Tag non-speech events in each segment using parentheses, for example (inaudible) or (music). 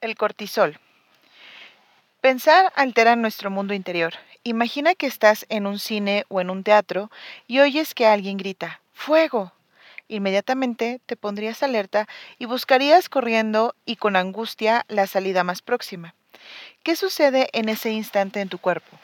El cortisol. Pensar altera nuestro mundo interior. Imagina que estás en un cine o en un teatro y oyes que alguien grita, ¡Fuego! Inmediatamente te pondrías alerta y buscarías corriendo y con angustia la salida más próxima. ¿Qué sucede en ese instante en tu cuerpo?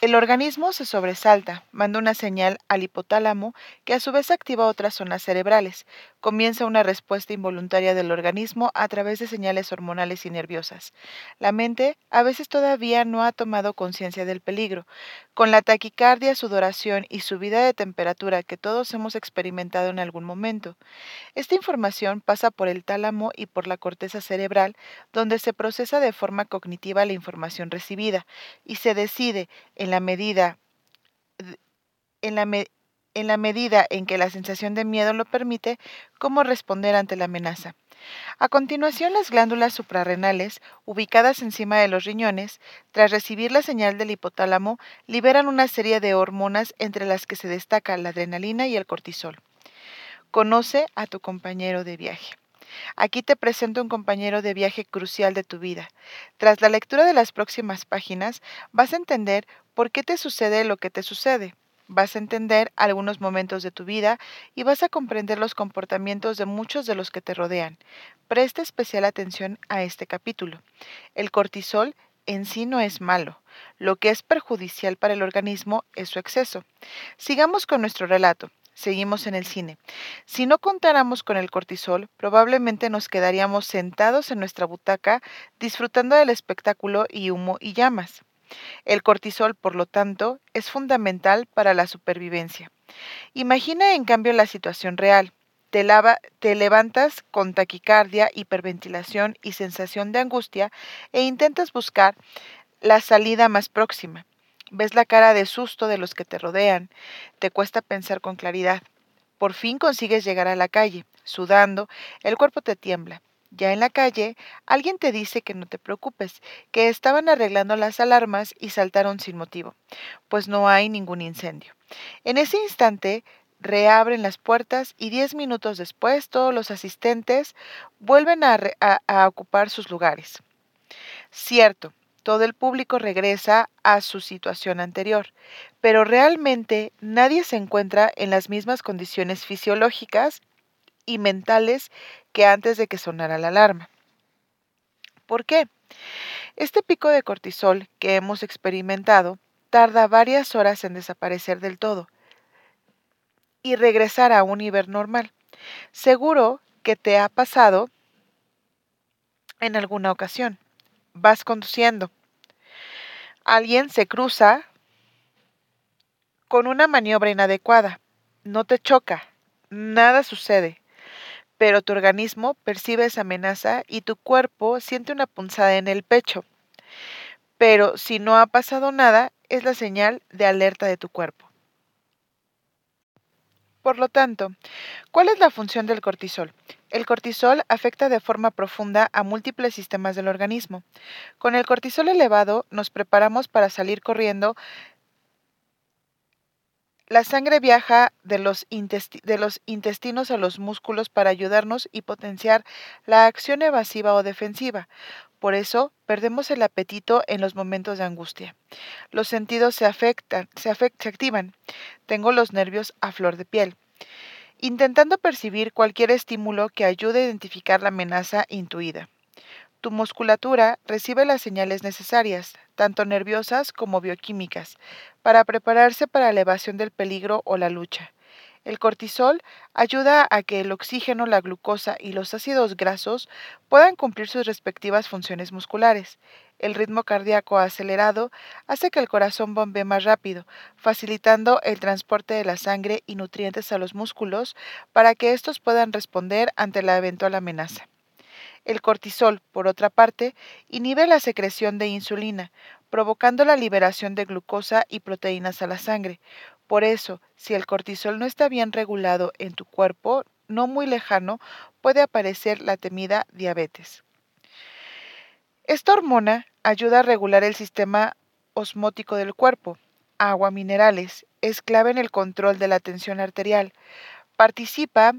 El organismo se sobresalta, manda una señal al hipotálamo que a su vez activa otras zonas cerebrales. Comienza una respuesta involuntaria del organismo a través de señales hormonales y nerviosas. La mente a veces todavía no ha tomado conciencia del peligro. Con la taquicardia, sudoración y subida de temperatura que todos hemos experimentado en algún momento. Esta información pasa por el tálamo y por la corteza cerebral, donde se procesa de forma cognitiva la información recibida y se decide en la medida en en la medida en que la sensación de miedo lo permite, cómo responder ante la amenaza. A continuación, las glándulas suprarrenales, ubicadas encima de los riñones, tras recibir la señal del hipotálamo, liberan una serie de hormonas entre las que se destaca la adrenalina y el cortisol. Conoce a tu compañero de viaje. Aquí te presento un compañero de viaje crucial de tu vida. Tras la lectura de las próximas páginas, vas a entender por qué te sucede lo que te sucede. Vas a entender algunos momentos de tu vida y vas a comprender los comportamientos de muchos de los que te rodean. Presta especial atención a este capítulo. El cortisol en sí no es malo. Lo que es perjudicial para el organismo es su exceso. Sigamos con nuestro relato. Seguimos en el cine. Si no contáramos con el cortisol, probablemente nos quedaríamos sentados en nuestra butaca disfrutando del espectáculo y humo y llamas. El cortisol, por lo tanto, es fundamental para la supervivencia. Imagina en cambio la situación real. Te, te, levantas con taquicardia, hiperventilación y sensación de angustia e intentas buscar la salida más próxima. Ves la cara de susto de los que te rodean. Te cuesta pensar con claridad. Por fin consigues llegar a la calle. Sudando, el cuerpo te tiembla. Ya en la calle, alguien te dice que no te preocupes, que estaban arreglando las alarmas y saltaron sin motivo, pues no hay ningún incendio. En ese instante, reabren las puertas y diez minutos después todos los asistentes vuelven a, ocupar sus lugares. Cierto, todo el público regresa a su situación anterior, pero realmente nadie se encuentra en las mismas condiciones fisiológicas y mentales que antes de que sonara la alarma. ¿Por qué? Este pico de cortisol que hemos experimentado tarda varias horas en desaparecer del todo y regresar a un nivel normal. Seguro que te ha pasado en alguna ocasión vas conduciendo. Alguien se cruza con una maniobra inadecuada. No te choca, nada sucede, pero tu organismo percibe esa amenaza y tu cuerpo siente una punzada en el pecho. Pero si no ha pasado nada, es la señal de alerta de tu cuerpo. Por lo tanto, ¿cuál es la función del cortisol? El cortisol afecta de forma profunda a múltiples sistemas del organismo. Con el cortisol elevado nos preparamos para salir corriendo. La sangre viaja de los, intestinos a los músculos para ayudarnos y potenciar la acción evasiva o defensiva. Por eso perdemos el apetito en los momentos de angustia. Los sentidos se afectan, se, se activan. Tengo los nervios a flor de piel intentando percibir cualquier estímulo que ayude a identificar la amenaza intuida. Tu musculatura recibe las señales necesarias, tanto nerviosas como bioquímicas, para prepararse para la evasión del peligro o la lucha. El cortisol ayuda a que el oxígeno, la glucosa y los ácidos grasos puedan cumplir sus respectivas funciones musculares. El ritmo cardíaco acelerado hace que el corazón bombee más rápido, facilitando el transporte de la sangre y nutrientes a los músculos para que estos puedan responder ante la eventual amenaza. El cortisol, por otra parte, inhibe la secreción de insulina, provocando la liberación de glucosa y proteínas a la sangre, por eso, si el cortisol no está bien regulado en tu cuerpo, no muy lejano, puede aparecer la temida diabetes. Esta hormona ayuda a regular el sistema osmótico del cuerpo. Agua, minerales, es clave en el control de la tensión arterial. Participa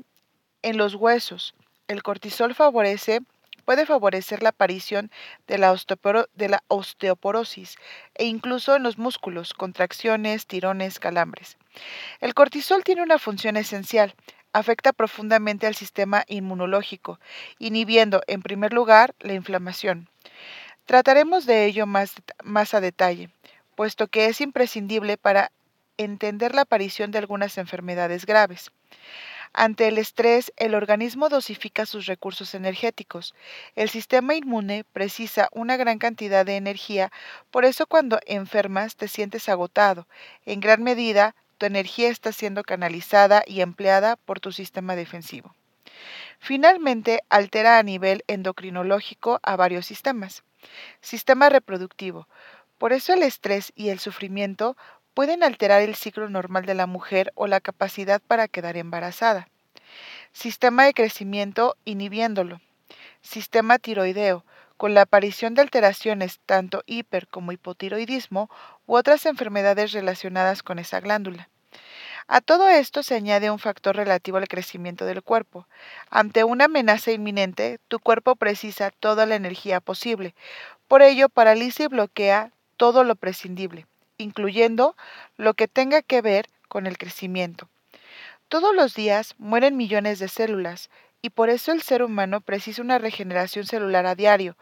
en los huesos. El cortisol favorece puede favorecer la aparición de la, osteoporosis e incluso en los músculos, contracciones, tirones, calambres. El cortisol tiene una función esencial. Afecta profundamente al sistema inmunológico, inhibiendo, en primer lugar, la inflamación. Trataremos de ello más a detalle, puesto que es imprescindible para entender la aparición de algunas enfermedades graves. Ante el estrés, el organismo dosifica sus recursos energéticos. El sistema inmune precisa una gran cantidad de energía, por eso cuando enfermas te sientes agotado. En gran medida, tu energía está siendo canalizada y empleada por tu sistema defensivo. Finalmente, altera a nivel endocrinológico a varios sistemas. Sistema reproductivo. Por eso el estrés y el sufrimiento pueden alterar el ciclo normal de la mujer o la capacidad para quedar embarazada. Sistema de crecimiento inhibiéndolo. Sistema tiroideo, con la aparición de alteraciones tanto hiper como hipotiroidismo u otras enfermedades relacionadas con esa glándula. A todo esto se añade un factor relativo al crecimiento del cuerpo. Ante una amenaza inminente, tu cuerpo precisa toda la energía posible. Por ello, paraliza y bloquea todo lo prescindible incluyendo lo que tenga que ver con el crecimiento. Todos los días mueren millones de células y por eso el ser humano precisa una regeneración celular a diario,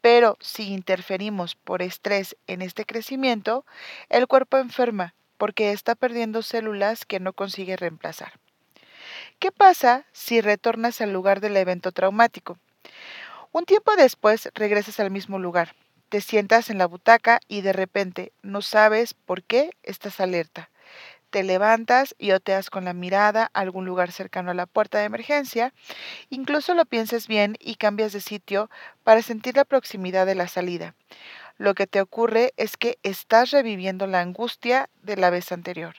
pero si interferimos por estrés en este crecimiento, el cuerpo enferma porque está perdiendo células que no consigue reemplazar. ¿Qué pasa si retornas al lugar del evento traumático? Un tiempo después regresas al mismo lugar, te sientas en la butaca y de repente no sabes por qué estás alerta. Te levantas y oteas con la mirada a algún lugar cercano a la puerta de emergencia, incluso lo pienses bien y cambias de sitio para sentir la proximidad de la salida. Lo que te ocurre es que estás reviviendo la angustia de la vez anterior.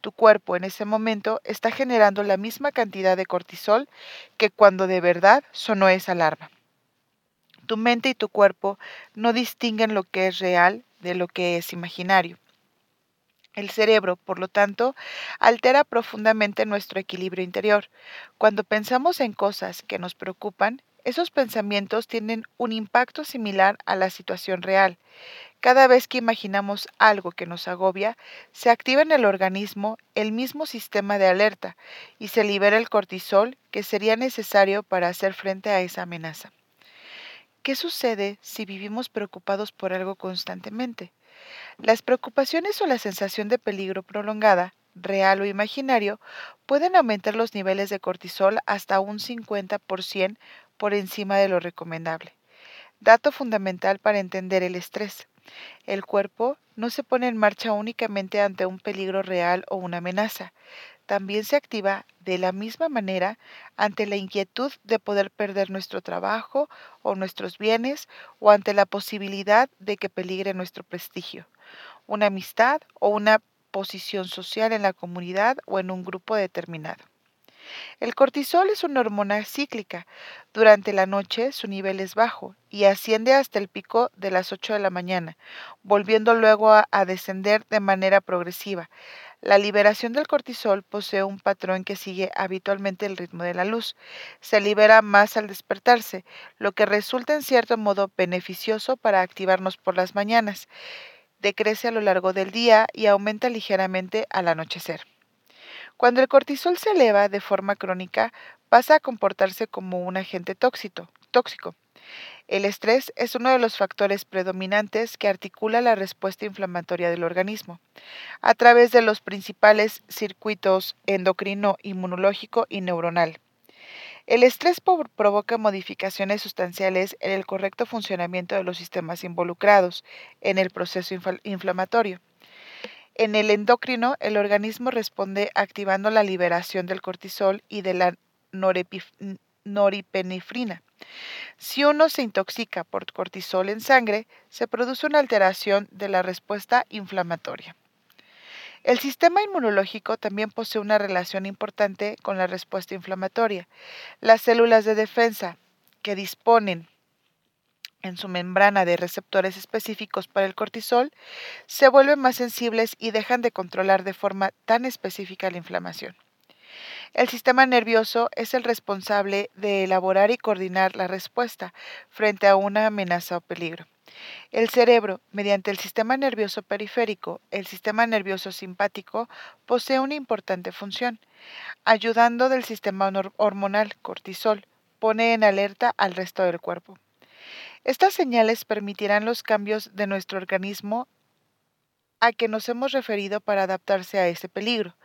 Tu cuerpo en ese momento está generando la misma cantidad de cortisol que cuando de verdad sonó esa alarma. Tu mente y tu cuerpo no distinguen lo que es real de lo que es imaginario. El cerebro, por lo tanto, altera profundamente nuestro equilibrio interior. Cuando pensamos en cosas que nos preocupan, esos pensamientos tienen un impacto similar a la situación real. Cada vez que imaginamos algo que nos agobia, se activa en el organismo el mismo sistema de alerta y se libera el cortisol que sería necesario para hacer frente a esa amenaza. ¿Qué sucede si vivimos preocupados por algo constantemente? Las preocupaciones o la sensación de peligro prolongada, real o imaginario, pueden aumentar los niveles de cortisol hasta un 50% por encima de lo recomendable. Dato fundamental para entender el estrés. El cuerpo no se pone en marcha únicamente ante un peligro real o una amenaza, también se activa de la misma manera ante la inquietud de poder perder nuestro trabajo o nuestros bienes o ante la posibilidad de que peligre nuestro prestigio, una amistad o una posición social en la comunidad o en un grupo determinado. El cortisol es una hormona cíclica. Durante la noche su nivel es bajo y asciende hasta el pico de las 8 de la mañana, volviendo luego a, a descender de manera progresiva. La liberación del cortisol posee un patrón que sigue habitualmente el ritmo de la luz. Se libera más al despertarse, lo que resulta en cierto modo beneficioso para activarnos por las mañanas. Decrece a lo largo del día y aumenta ligeramente al anochecer. Cuando el cortisol se eleva de forma crónica, pasa a comportarse como un agente tóxico. tóxico. El estrés es uno de los factores predominantes que articula la respuesta inflamatoria del organismo a través de los principales circuitos endocrino, inmunológico y neuronal. El estrés provoca modificaciones sustanciales en el correcto funcionamiento de los sistemas involucrados en el proceso inflamatorio. En el endocrino, el organismo responde activando la liberación del cortisol y de la noripinefrina. Si uno se intoxica por cortisol en sangre, se produce una alteración de la respuesta inflamatoria. El sistema inmunológico también posee una relación importante con la respuesta inflamatoria. Las células de defensa que disponen en su membrana de receptores específicos para el cortisol se vuelven más sensibles y dejan de controlar de forma tan específica la inflamación. El sistema nervioso es el responsable de elaborar y coordinar la respuesta frente a una amenaza o peligro. El cerebro, mediante el sistema nervioso periférico, el sistema nervioso simpático, posee una importante función, ayudando del sistema hormonal cortisol, pone en alerta al resto del cuerpo. Estas señales permitirán los cambios de nuestro organismo a que nos hemos referido para adaptarse a ese peligro.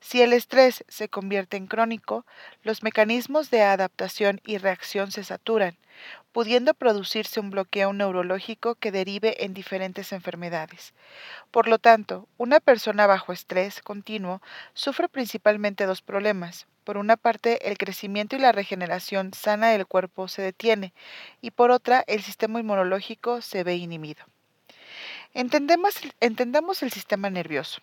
Si el estrés se convierte en crónico, los mecanismos de adaptación y reacción se saturan, pudiendo producirse un bloqueo neurológico que derive en diferentes enfermedades. Por lo tanto, una persona bajo estrés continuo sufre principalmente dos problemas. Por una parte, el crecimiento y la regeneración sana del cuerpo se detiene y por otra, el sistema inmunológico se ve inhibido. Entendamos el sistema nervioso.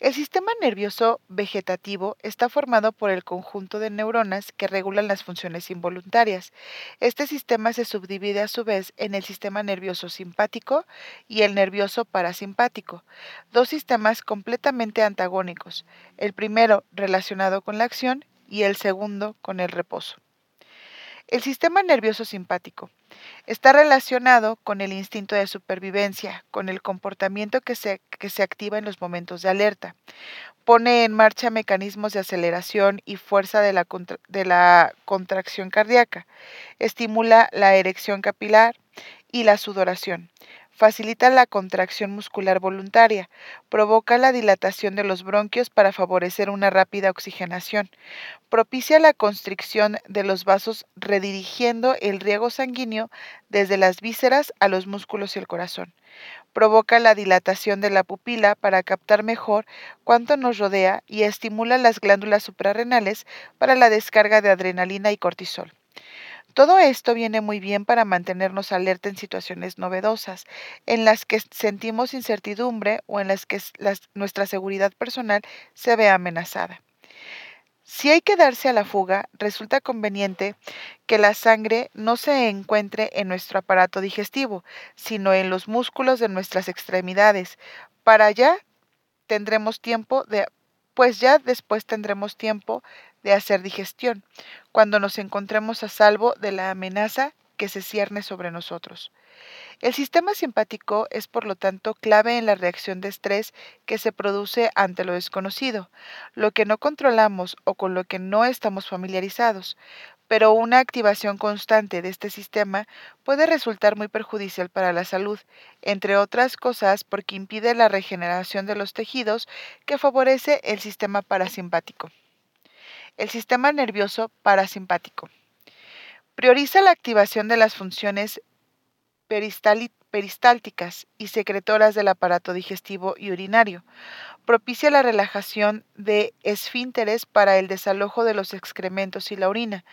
El sistema nervioso vegetativo está formado por el conjunto de neuronas que regulan las funciones involuntarias. Este sistema se subdivide a su vez en el sistema nervioso simpático y el nervioso parasimpático, dos sistemas completamente antagónicos, el primero relacionado con la acción y el segundo con el reposo. El sistema nervioso simpático está relacionado con el instinto de supervivencia, con el comportamiento que se, que se activa en los momentos de alerta. Pone en marcha mecanismos de aceleración y fuerza de la, de la contracción cardíaca. Estimula la erección capilar y la sudoración facilita la contracción muscular voluntaria, provoca la dilatación de los bronquios para favorecer una rápida oxigenación, propicia la constricción de los vasos redirigiendo el riego sanguíneo desde las vísceras a los músculos y el corazón, provoca la dilatación de la pupila para captar mejor cuánto nos rodea y estimula las glándulas suprarrenales para la descarga de adrenalina y cortisol. Todo esto viene muy bien para mantenernos alerta en situaciones novedosas, en las que sentimos incertidumbre o en las que nuestra seguridad personal se ve amenazada. Si hay que darse a la fuga, resulta conveniente que la sangre no se encuentre en nuestro aparato digestivo, sino en los músculos de nuestras extremidades. Para allá tendremos tiempo de pues ya después tendremos tiempo de hacer digestión, cuando nos encontremos a salvo de la amenaza que se cierne sobre nosotros. El sistema simpático es, por lo tanto, clave en la reacción de estrés que se produce ante lo desconocido, lo que no controlamos o con lo que no estamos familiarizados, pero una activación constante de este sistema puede resultar muy perjudicial para la salud, entre otras cosas porque impide la regeneración de los tejidos que favorece el sistema parasimpático. El sistema nervioso parasimpático. Prioriza la activación de las funciones peristálticas y secretoras del aparato digestivo y urinario. Propicia la relajación de esfínteres para el desalojo de los excrementos y la orina.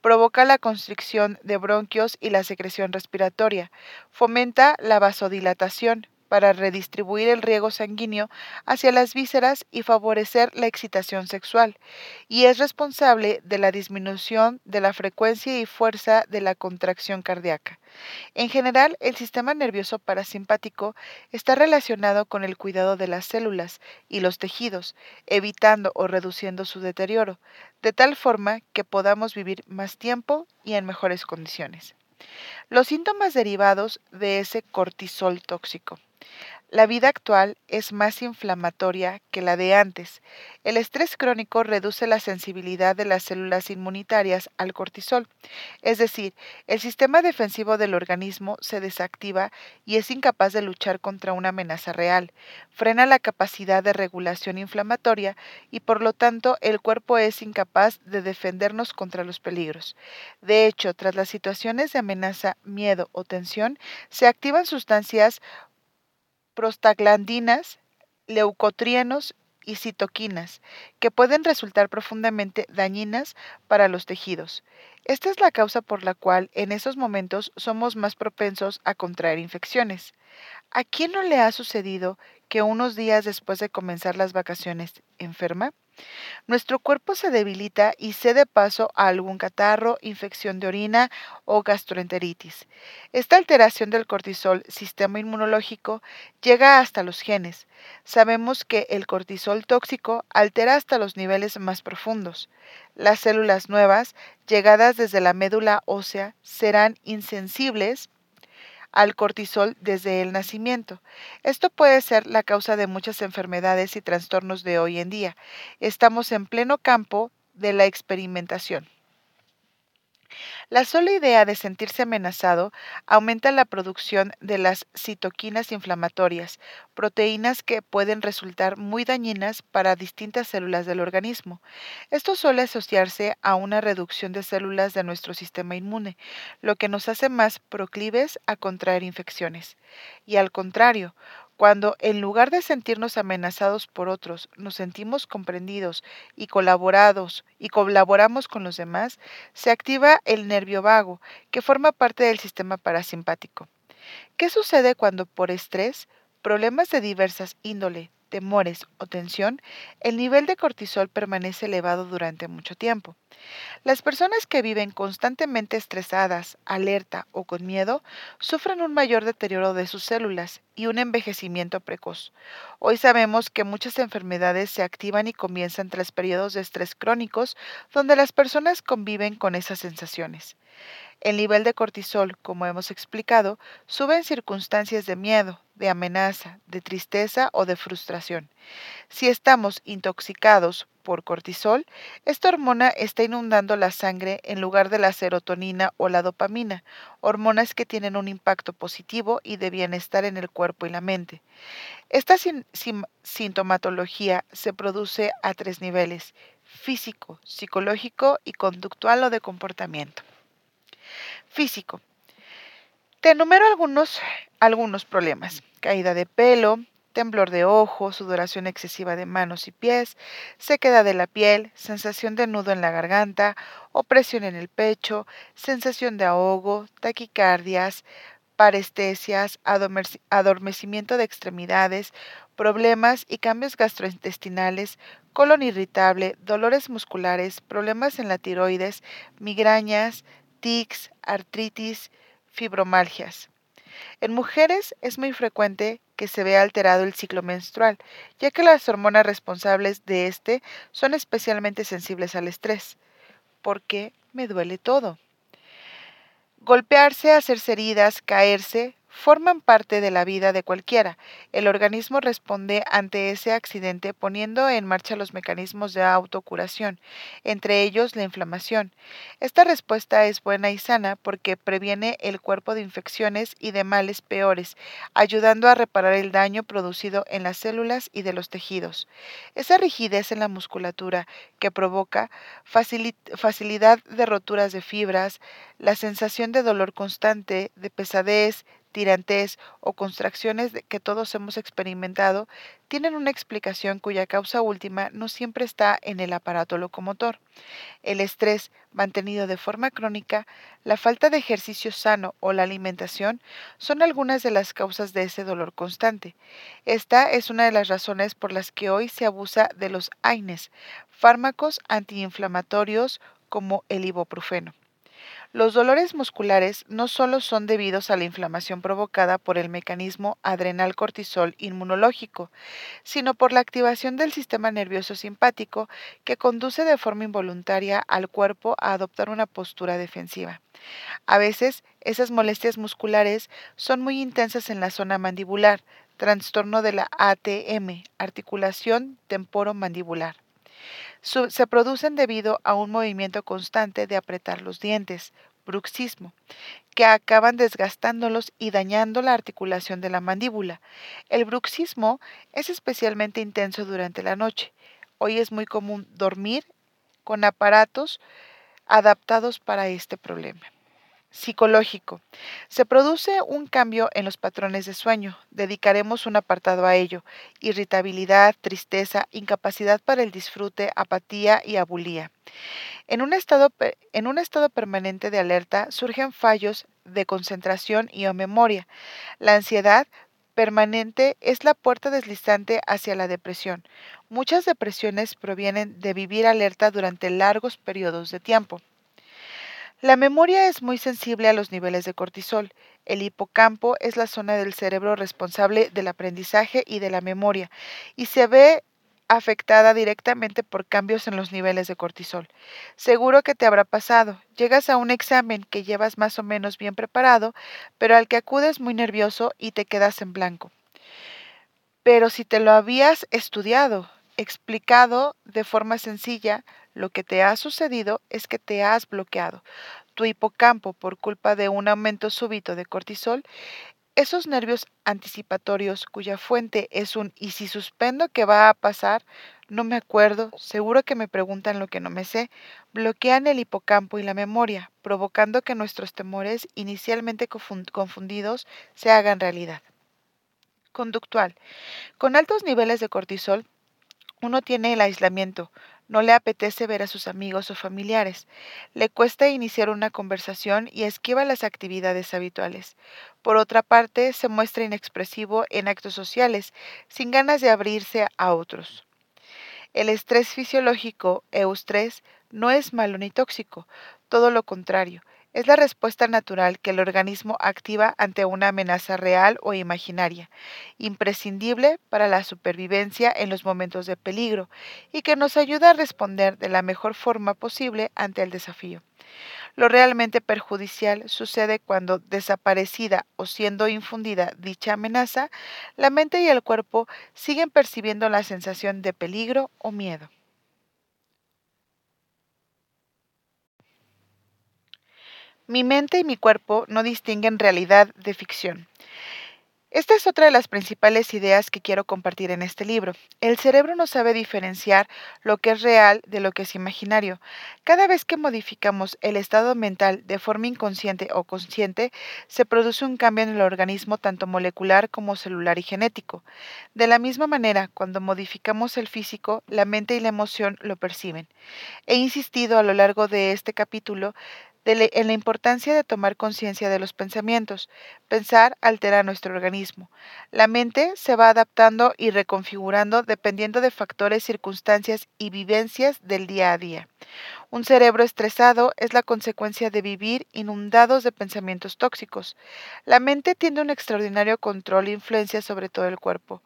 Provoca la constricción de bronquios y la secreción respiratoria. Fomenta la vasodilatación para redistribuir el riego sanguíneo hacia las vísceras y favorecer la excitación sexual, y es responsable de la disminución de la frecuencia y fuerza de la contracción cardíaca. En general, el sistema nervioso parasimpático está relacionado con el cuidado de las células y los tejidos, evitando o reduciendo su deterioro, de tal forma que podamos vivir más tiempo y en mejores condiciones. Los síntomas derivados de ese cortisol tóxico. La vida actual es más inflamatoria que la de antes. El estrés crónico reduce la sensibilidad de las células inmunitarias al cortisol, es decir, el sistema defensivo del organismo se desactiva y es incapaz de luchar contra una amenaza real, frena la capacidad de regulación inflamatoria y por lo tanto el cuerpo es incapaz de defendernos contra los peligros. De hecho, tras las situaciones de amenaza, miedo o tensión, se activan sustancias prostaglandinas, leucotrienos y citoquinas, que pueden resultar profundamente dañinas para los tejidos. Esta es la causa por la cual en esos momentos somos más propensos a contraer infecciones. ¿A quién no le ha sucedido que unos días después de comenzar las vacaciones enferma? Nuestro cuerpo se debilita y cede paso a algún catarro, infección de orina o gastroenteritis. Esta alteración del cortisol, sistema inmunológico, llega hasta los genes. Sabemos que el cortisol tóxico altera hasta los niveles más profundos. Las células nuevas, llegadas desde la médula ósea, serán insensibles al cortisol desde el nacimiento. Esto puede ser la causa de muchas enfermedades y trastornos de hoy en día. Estamos en pleno campo de la experimentación. La sola idea de sentirse amenazado aumenta la producción de las citoquinas inflamatorias, proteínas que pueden resultar muy dañinas para distintas células del organismo. Esto suele asociarse a una reducción de células de nuestro sistema inmune, lo que nos hace más proclives a contraer infecciones. Y al contrario, cuando en lugar de sentirnos amenazados por otros, nos sentimos comprendidos y colaborados y colaboramos con los demás, se activa el nervio vago, que forma parte del sistema parasimpático. ¿Qué sucede cuando por estrés, problemas de diversas índole, temores o tensión, el nivel de cortisol permanece elevado durante mucho tiempo. Las personas que viven constantemente estresadas, alerta o con miedo sufren un mayor deterioro de sus células y un envejecimiento precoz. Hoy sabemos que muchas enfermedades se activan y comienzan tras periodos de estrés crónicos donde las personas conviven con esas sensaciones. El nivel de cortisol, como hemos explicado, sube en circunstancias de miedo, de amenaza, de tristeza o de frustración. Si estamos intoxicados por cortisol, esta hormona está inundando la sangre en lugar de la serotonina o la dopamina, hormonas que tienen un impacto positivo y de bienestar en el cuerpo y la mente. Esta sintomatología se produce a tres niveles, físico, psicológico y conductual o de comportamiento. Físico. Te enumero algunos, algunos problemas. Caída de pelo, temblor de ojos, sudoración excesiva de manos y pies, sequedad de la piel, sensación de nudo en la garganta, opresión en el pecho, sensación de ahogo, taquicardias, parestesias, adormecimiento de extremidades, problemas y cambios gastrointestinales, colon irritable, dolores musculares, problemas en la tiroides, migrañas, tics, artritis, fibromalgias. En mujeres es muy frecuente que se vea alterado el ciclo menstrual, ya que las hormonas responsables de este son especialmente sensibles al estrés. ¿Por qué me duele todo? Golpearse, hacerse heridas, caerse, forman parte de la vida de cualquiera. El organismo responde ante ese accidente poniendo en marcha los mecanismos de autocuración, entre ellos la inflamación. Esta respuesta es buena y sana porque previene el cuerpo de infecciones y de males peores, ayudando a reparar el daño producido en las células y de los tejidos. Esa rigidez en la musculatura que provoca facilidad de roturas de fibras, la sensación de dolor constante, de pesadez, tirantes o contracciones que todos hemos experimentado tienen una explicación cuya causa última no siempre está en el aparato locomotor. El estrés mantenido de forma crónica, la falta de ejercicio sano o la alimentación son algunas de las causas de ese dolor constante. Esta es una de las razones por las que hoy se abusa de los AINES, fármacos antiinflamatorios como el ibuprofeno. Los dolores musculares no solo son debidos a la inflamación provocada por el mecanismo adrenal cortisol inmunológico, sino por la activación del sistema nervioso simpático que conduce de forma involuntaria al cuerpo a adoptar una postura defensiva. A veces, esas molestias musculares son muy intensas en la zona mandibular, trastorno de la ATM, articulación temporomandibular se producen debido a un movimiento constante de apretar los dientes, bruxismo, que acaban desgastándolos y dañando la articulación de la mandíbula. El bruxismo es especialmente intenso durante la noche. Hoy es muy común dormir con aparatos adaptados para este problema. Psicológico. Se produce un cambio en los patrones de sueño. Dedicaremos un apartado a ello. Irritabilidad, tristeza, incapacidad para el disfrute, apatía y abulía. En un estado, en un estado permanente de alerta surgen fallos de concentración y o memoria. La ansiedad permanente es la puerta deslizante hacia la depresión. Muchas depresiones provienen de vivir alerta durante largos periodos de tiempo. La memoria es muy sensible a los niveles de cortisol. El hipocampo es la zona del cerebro responsable del aprendizaje y de la memoria y se ve afectada directamente por cambios en los niveles de cortisol. Seguro que te habrá pasado. Llegas a un examen que llevas más o menos bien preparado, pero al que acudes muy nervioso y te quedas en blanco. Pero si te lo habías estudiado, explicado de forma sencilla, lo que te ha sucedido es que te has bloqueado. Tu hipocampo, por culpa de un aumento súbito de cortisol, esos nervios anticipatorios cuya fuente es un y si suspendo, ¿qué va a pasar? No me acuerdo, seguro que me preguntan lo que no me sé, bloquean el hipocampo y la memoria, provocando que nuestros temores, inicialmente confundidos, se hagan realidad. Conductual. Con altos niveles de cortisol, uno tiene el aislamiento, no le apetece ver a sus amigos o familiares, le cuesta iniciar una conversación y esquiva las actividades habituales. Por otra parte, se muestra inexpresivo en actos sociales, sin ganas de abrirse a otros. El estrés fisiológico, eustrés, no es malo ni tóxico, todo lo contrario, es la respuesta natural que el organismo activa ante una amenaza real o imaginaria, imprescindible para la supervivencia en los momentos de peligro y que nos ayuda a responder de la mejor forma posible ante el desafío. Lo realmente perjudicial sucede cuando, desaparecida o siendo infundida dicha amenaza, la mente y el cuerpo siguen percibiendo la sensación de peligro o miedo. Mi mente y mi cuerpo no distinguen realidad de ficción. Esta es otra de las principales ideas que quiero compartir en este libro. El cerebro no sabe diferenciar lo que es real de lo que es imaginario. Cada vez que modificamos el estado mental de forma inconsciente o consciente, se produce un cambio en el organismo tanto molecular como celular y genético. De la misma manera, cuando modificamos el físico, la mente y la emoción lo perciben. He insistido a lo largo de este capítulo en la importancia de tomar conciencia de los pensamientos. Pensar altera nuestro organismo. La mente se va adaptando y reconfigurando dependiendo de factores, circunstancias y vivencias del día a día. Un cerebro estresado es la consecuencia de vivir inundados de pensamientos tóxicos. La mente tiene un extraordinario control e influencia sobre todo el cuerpo.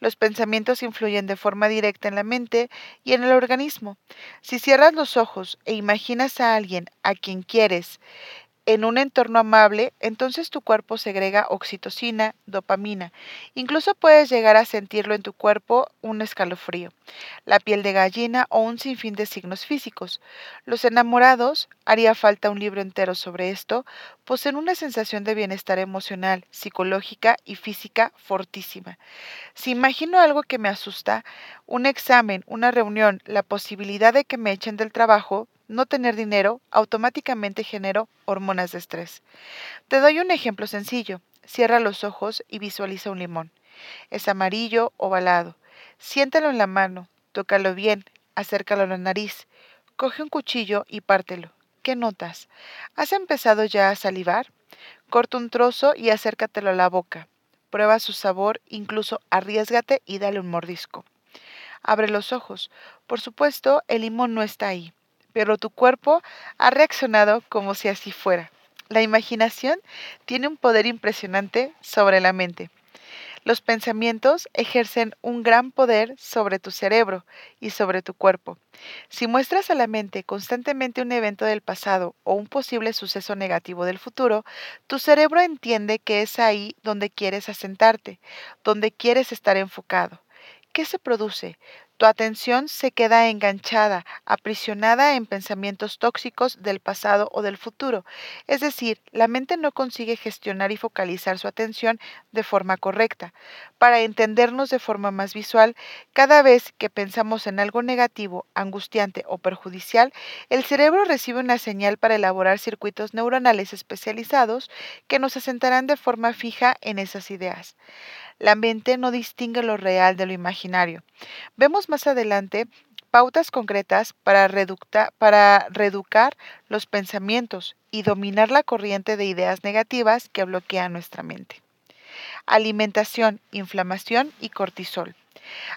Los pensamientos influyen de forma directa en la mente y en el organismo. Si cierras los ojos e imaginas a alguien a quien quieres en un entorno amable, entonces tu cuerpo segrega oxitocina, dopamina. Incluso puedes llegar a sentirlo en tu cuerpo un escalofrío, la piel de gallina o un sinfín de signos físicos. Los enamorados, haría falta un libro entero sobre esto, poseen una sensación de bienestar emocional, psicológica y física fortísima. Si imagino algo que me asusta, un examen, una reunión, la posibilidad de que me echen del trabajo, no tener dinero, automáticamente genero hormonas de estrés. Te doy un ejemplo sencillo. Cierra los ojos y visualiza un limón. Es amarillo ovalado. Siéntalo en la mano, tócalo bien, acércalo a la nariz. Coge un cuchillo y pártelo. ¿Qué notas? ¿Has empezado ya a salivar? Corta un trozo y acércatelo a la boca. Prueba su sabor, incluso arriesgate y dale un mordisco. Abre los ojos. Por supuesto, el limón no está ahí pero tu cuerpo ha reaccionado como si así fuera. La imaginación tiene un poder impresionante sobre la mente. Los pensamientos ejercen un gran poder sobre tu cerebro y sobre tu cuerpo. Si muestras a la mente constantemente un evento del pasado o un posible suceso negativo del futuro, tu cerebro entiende que es ahí donde quieres asentarte, donde quieres estar enfocado. ¿Qué se produce? Tu atención se queda enganchada, aprisionada en pensamientos tóxicos del pasado o del futuro. Es decir, la mente no consigue gestionar y focalizar su atención de forma correcta. Para entendernos de forma más visual, cada vez que pensamos en algo negativo, angustiante o perjudicial, el cerebro recibe una señal para elaborar circuitos neuronales especializados que nos asentarán de forma fija en esas ideas. La mente no distingue lo real de lo imaginario. Vemos más adelante pautas concretas para, reeducar los pensamientos y dominar la corriente de ideas negativas que bloquea nuestra mente. alimentación, inflamación y cortisol.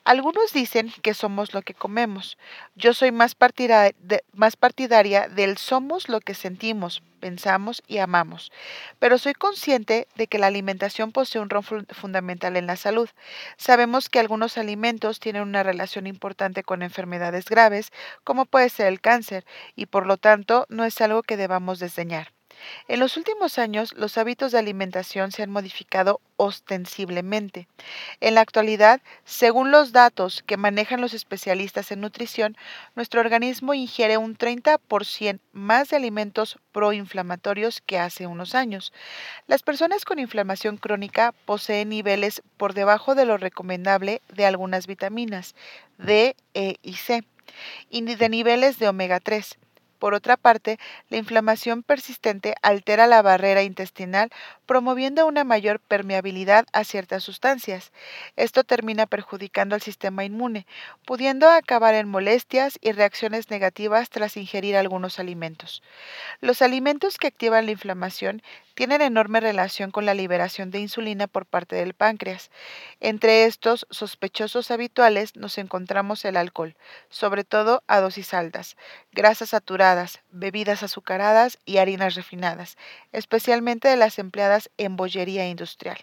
Algunos dicen que somos lo que comemos. Yo soy más partidaria, del somos lo que sentimos, pensamos y amamos. Pero soy consciente de que la alimentación posee un rol fundamental en la salud. Sabemos que algunos alimentos tienen una relación importante con enfermedades graves, como puede ser el cáncer, y por lo tanto no es algo que debamos desdeñar. En los últimos años, los hábitos de alimentación se han modificado ostensiblemente. En la actualidad, según los datos que manejan los especialistas en nutrición, nuestro organismo ingiere un 30% más de alimentos proinflamatorios que hace unos años. Las personas con inflamación crónica poseen niveles por debajo de lo recomendable de algunas vitaminas D, E y C y de niveles de omega 3. Por otra parte, la inflamación persistente altera la barrera intestinal, promoviendo una mayor permeabilidad a ciertas sustancias. Esto termina perjudicando al sistema inmune, pudiendo acabar en molestias y reacciones negativas tras ingerir algunos alimentos. Los alimentos que activan la inflamación tienen enorme relación con la liberación de insulina por parte del páncreas. Entre estos sospechosos habituales nos encontramos el alcohol, sobre todo a dosis altas, grasas saturadas, bebidas azucaradas y harinas refinadas, especialmente de las empleadas en bollería industrial.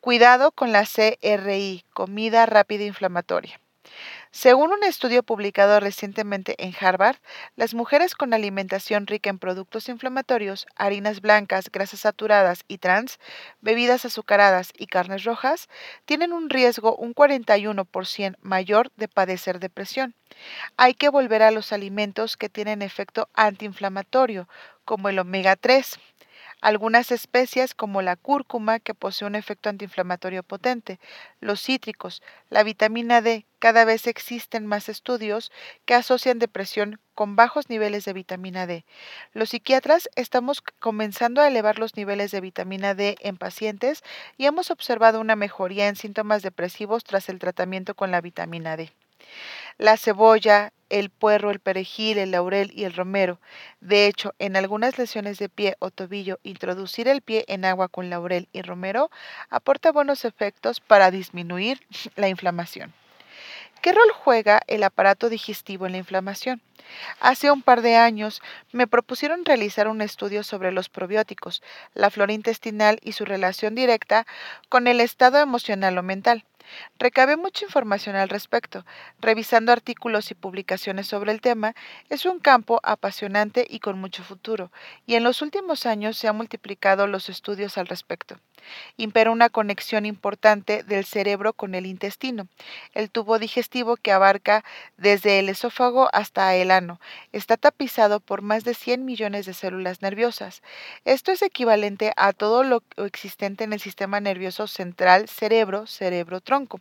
Cuidado con la CRI, comida rápida inflamatoria. Según un estudio publicado recientemente en Harvard, las mujeres con alimentación rica en productos inflamatorios, harinas blancas, grasas saturadas y trans, bebidas azucaradas y carnes rojas, tienen un riesgo un 41% mayor de padecer depresión. Hay que volver a los alimentos que tienen efecto antiinflamatorio, como el omega 3, algunas especias como la cúrcuma que posee un efecto antiinflamatorio potente, los cítricos, la vitamina D. Cada vez existen más estudios que asocian depresión con bajos niveles de vitamina D. Los psiquiatras estamos comenzando a elevar los niveles de vitamina D en pacientes y hemos observado una mejoría en síntomas depresivos tras el tratamiento con la vitamina D. La cebolla, el puerro, el perejil, el laurel y el romero. De hecho, en algunas lesiones de pie o tobillo, introducir el pie en agua con laurel y romero aporta buenos efectos para disminuir (laughs) la inflamación. ¿Qué rol juega el aparato digestivo en la inflamación? Hace un par de años me propusieron realizar un estudio sobre los probióticos, la flora intestinal y su relación directa con el estado emocional o mental. Recabé mucha información al respecto. Revisando artículos y publicaciones sobre el tema, es un campo apasionante y con mucho futuro, y en los últimos años se han multiplicado los estudios al respecto. Impera una conexión importante del cerebro con el intestino, el tubo digestivo que abarca desde el esófago hasta el ano. Está tapizado por más de 100 millones de células nerviosas. Esto es equivalente a todo lo existente en el sistema nervioso central cerebro-cerebro-tronco.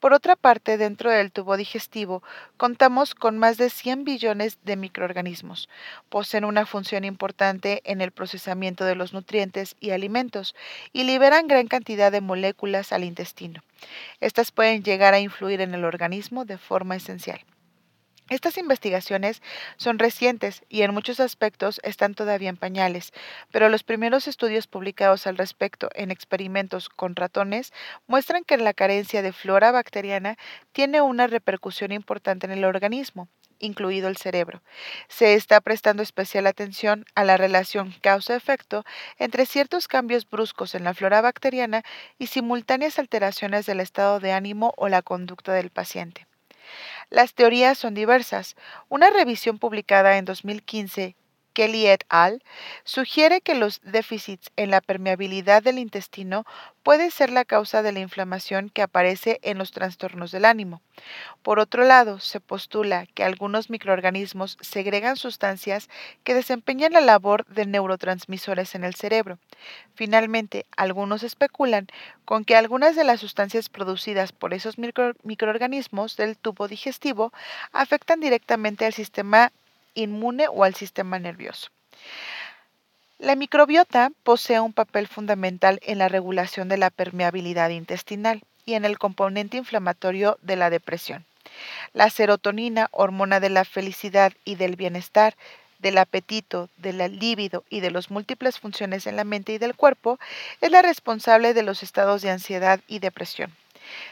Por otra parte, dentro del tubo digestivo contamos con más de 100 billones de microorganismos. Poseen una función importante en el procesamiento de los nutrientes y alimentos y liberan gran cantidad de moléculas al intestino. Estas pueden llegar a influir en el organismo de forma esencial. Estas investigaciones son recientes y en muchos aspectos están todavía en pañales, pero los primeros estudios publicados al respecto en experimentos con ratones muestran que la carencia de flora bacteriana tiene una repercusión importante en el organismo incluido el cerebro. Se está prestando especial atención a la relación causa-efecto entre ciertos cambios bruscos en la flora bacteriana y simultáneas alteraciones del estado de ánimo o la conducta del paciente. Las teorías son diversas. Una revisión publicada en 2015 Kelly et al. sugiere que los déficits en la permeabilidad del intestino puede ser la causa de la inflamación que aparece en los trastornos del ánimo. Por otro lado, se postula que algunos microorganismos segregan sustancias que desempeñan la labor de neurotransmisores en el cerebro. Finalmente, algunos especulan con que algunas de las sustancias producidas por esos microorganismos del tubo digestivo afectan directamente al sistema inmune o al sistema nervioso. La microbiota posee un papel fundamental en la regulación de la permeabilidad intestinal y en el componente inflamatorio de la depresión. La serotonina, hormona de la felicidad y del bienestar, del apetito, del líbido y de las múltiples funciones en la mente y del cuerpo, es la responsable de los estados de ansiedad y depresión.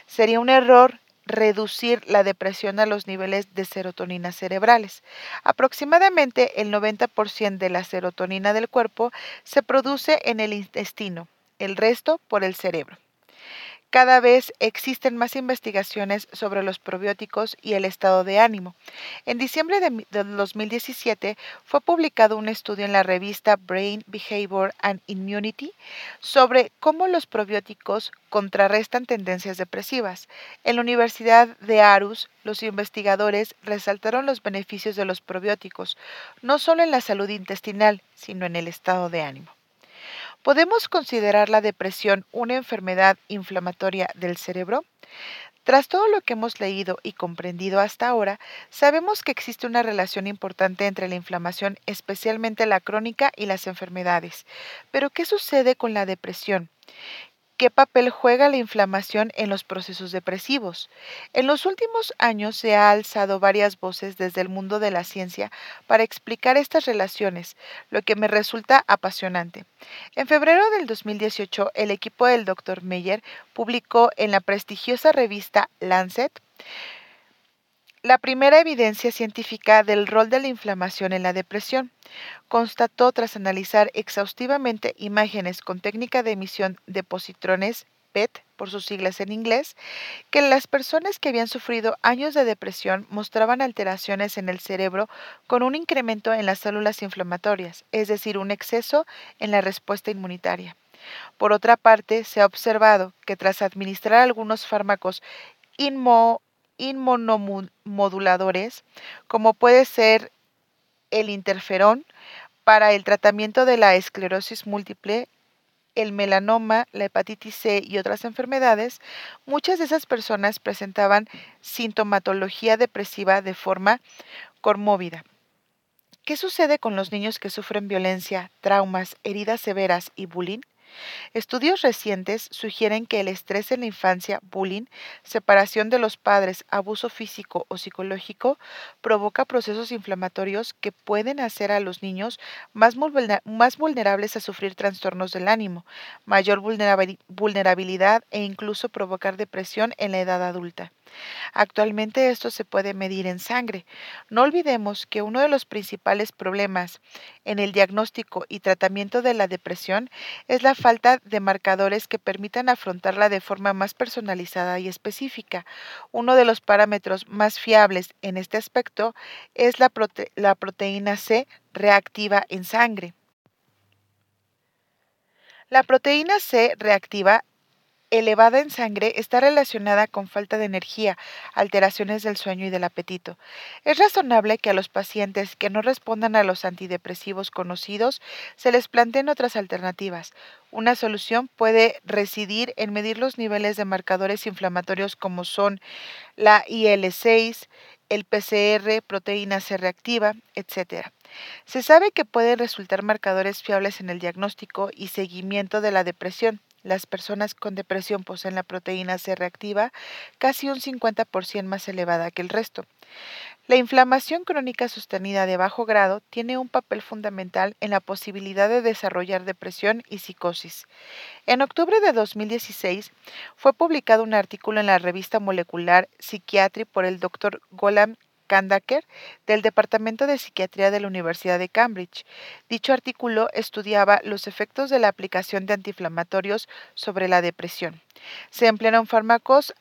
Sería un error reducir la depresión a los niveles de serotonina cerebrales. Aproximadamente el 90% de la serotonina del cuerpo se produce en el intestino, el resto por el cerebro. Cada vez existen más investigaciones sobre los probióticos y el estado de ánimo. En diciembre de, 2017 fue publicado un estudio en la revista Brain Behavior and Immunity sobre cómo los probióticos contrarrestan tendencias depresivas. En la Universidad de Aarhus, los investigadores resaltaron los beneficios de los probióticos, no solo en la salud intestinal, sino en el estado de ánimo. ¿Podemos considerar la depresión una enfermedad inflamatoria del cerebro? Tras todo lo que hemos leído y comprendido hasta ahora, sabemos que existe una relación importante entre la inflamación, especialmente la crónica, y las enfermedades. Pero, ¿qué sucede con la depresión? ¿Qué papel juega la inflamación en los procesos depresivos? En los últimos años se ha alzado varias voces desde el mundo de la ciencia para explicar estas relaciones, lo que me resulta apasionante. En febrero del 2018, el equipo del Dr. Meyer publicó en la prestigiosa revista Lancet la primera evidencia científica del rol de la inflamación en la depresión constató tras analizar exhaustivamente imágenes con técnica de emisión de positrones PET, por sus siglas en inglés, que las personas que habían sufrido años de depresión mostraban alteraciones en el cerebro con un incremento en las células inflamatorias, es decir, un exceso en la respuesta inmunitaria. Por otra parte, se ha observado que tras administrar algunos fármacos inmo inmunomoduladores, como puede ser el interferón, para el tratamiento de la esclerosis múltiple, el melanoma, la hepatitis C y otras enfermedades, muchas de esas personas presentaban sintomatología depresiva de forma conmóvida. ¿Qué sucede con los niños que sufren violencia, traumas, heridas severas y bullying? Estudios recientes sugieren que el estrés en la infancia, bullying, separación de los padres, abuso físico o psicológico provoca procesos inflamatorios que pueden hacer a los niños más, vulnerables a sufrir trastornos del ánimo, mayor vulnerabilidad e incluso provocar depresión en la edad adulta. Actualmente esto se puede medir en sangre. No olvidemos que uno de los principales problemas en el diagnóstico y tratamiento de la depresión es la falta de marcadores que permitan afrontarla de forma más personalizada y específica. Uno de los parámetros más fiables en este aspecto es la, la proteína C reactiva en sangre. La proteína C reactiva elevada en sangre está relacionada con falta de energía, alteraciones del sueño y del apetito. Es razonable que a los pacientes que no respondan a los antidepresivos conocidos se les planteen otras alternativas. Una solución puede residir en medir los niveles de marcadores inflamatorios como son la IL-6, el PCR, proteína C reactiva, etc. Se sabe que pueden resultar marcadores fiables en el diagnóstico y seguimiento de la depresión. Las personas con depresión poseen la proteína C reactiva casi un 50% más elevada que el resto. La inflamación crónica sostenida de bajo grado tiene un papel fundamental en la posibilidad de desarrollar depresión y psicosis. En octubre de 2016 fue publicado un artículo en la revista molecular Psychiatry por el Dr. Golam Kandaker del Departamento de Psiquiatría de la Universidad de Cambridge. Dicho artículo estudiaba los efectos de la aplicación de antiinflamatorios sobre la depresión. Se emplearon fármacos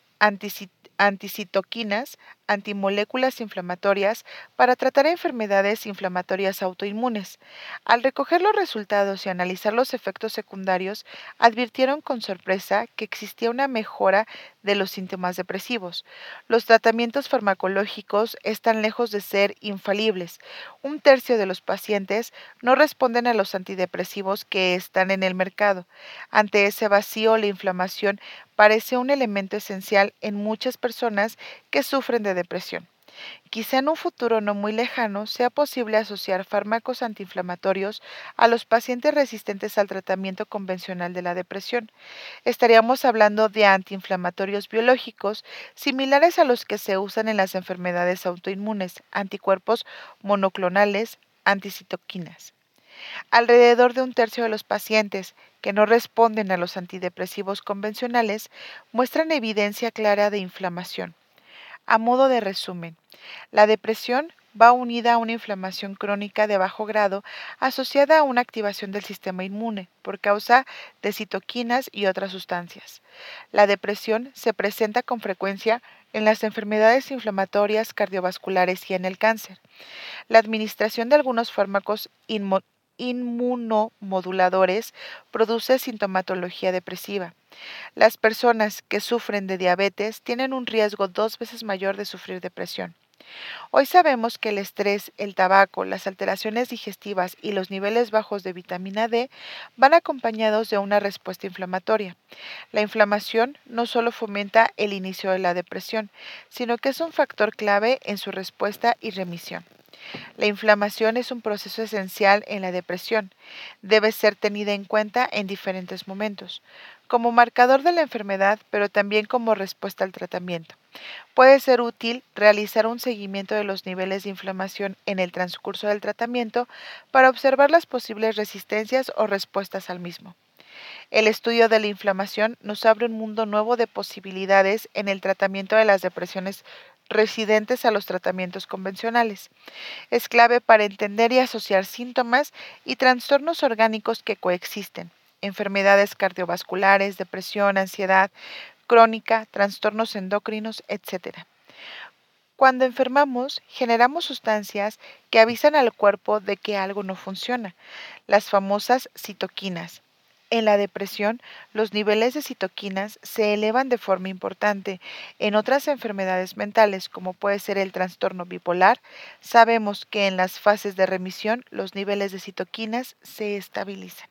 anticitoquinas, antimoléculas inflamatorias para tratar enfermedades inflamatorias autoinmunes. Al recoger los resultados y analizar los efectos secundarios, advirtieron con sorpresa que existía una mejora de los síntomas depresivos. Los tratamientos farmacológicos están lejos de ser infalibles. Un tercio de los pacientes no responden a los antidepresivos que están en el mercado. Ante ese vacío, la inflamación parece un elemento esencial en muchas personas que sufren de depresión. Quizá en un futuro no muy lejano sea posible asociar fármacos antiinflamatorios a los pacientes resistentes al tratamiento convencional de la depresión. Estaríamos hablando de antiinflamatorios biológicos similares a los que se usan en las enfermedades autoinmunes, anticuerpos monoclonales anticitoquinas. Alrededor de un tercio de los pacientes que no responden a los antidepresivos convencionales muestran evidencia clara de inflamación. A modo de resumen, la depresión va unida a una inflamación crónica de bajo grado asociada a una activación del sistema inmune por causa de citoquinas y otras sustancias. La depresión se presenta con frecuencia en las enfermedades inflamatorias cardiovasculares y en el cáncer. La administración de algunos fármacos inmunomoduladores produce sintomatología depresiva. Las personas que sufren de diabetes tienen un riesgo dos veces mayor de sufrir depresión. Hoy sabemos que el estrés, el tabaco, las alteraciones digestivas y los niveles bajos de vitamina D van acompañados de una respuesta inflamatoria. La inflamación no solo fomenta el inicio de la depresión, sino que es un factor clave en su respuesta y remisión. La inflamación es un proceso esencial en la depresión. Debe ser tenida en cuenta en diferentes momentos, como marcador de la enfermedad, pero también como respuesta al tratamiento. Puede ser útil realizar un seguimiento de los niveles de inflamación en el transcurso del tratamiento para observar las posibles resistencias o respuestas al mismo. El estudio de la inflamación nos abre un mundo nuevo de posibilidades en el tratamiento de las depresiones residentes a los tratamientos convencionales. Es clave para entender y asociar síntomas y trastornos orgánicos que coexisten, enfermedades cardiovasculares, depresión, ansiedad crónica, trastornos endocrinos, etc. Cuando enfermamos, generamos sustancias que avisan al cuerpo de que algo no funciona, las famosas citoquinas. En la depresión, los niveles de citoquinas se elevan de forma importante. En otras enfermedades mentales, como puede ser el trastorno bipolar, sabemos que en las fases de remisión los niveles de citoquinas se estabilizan.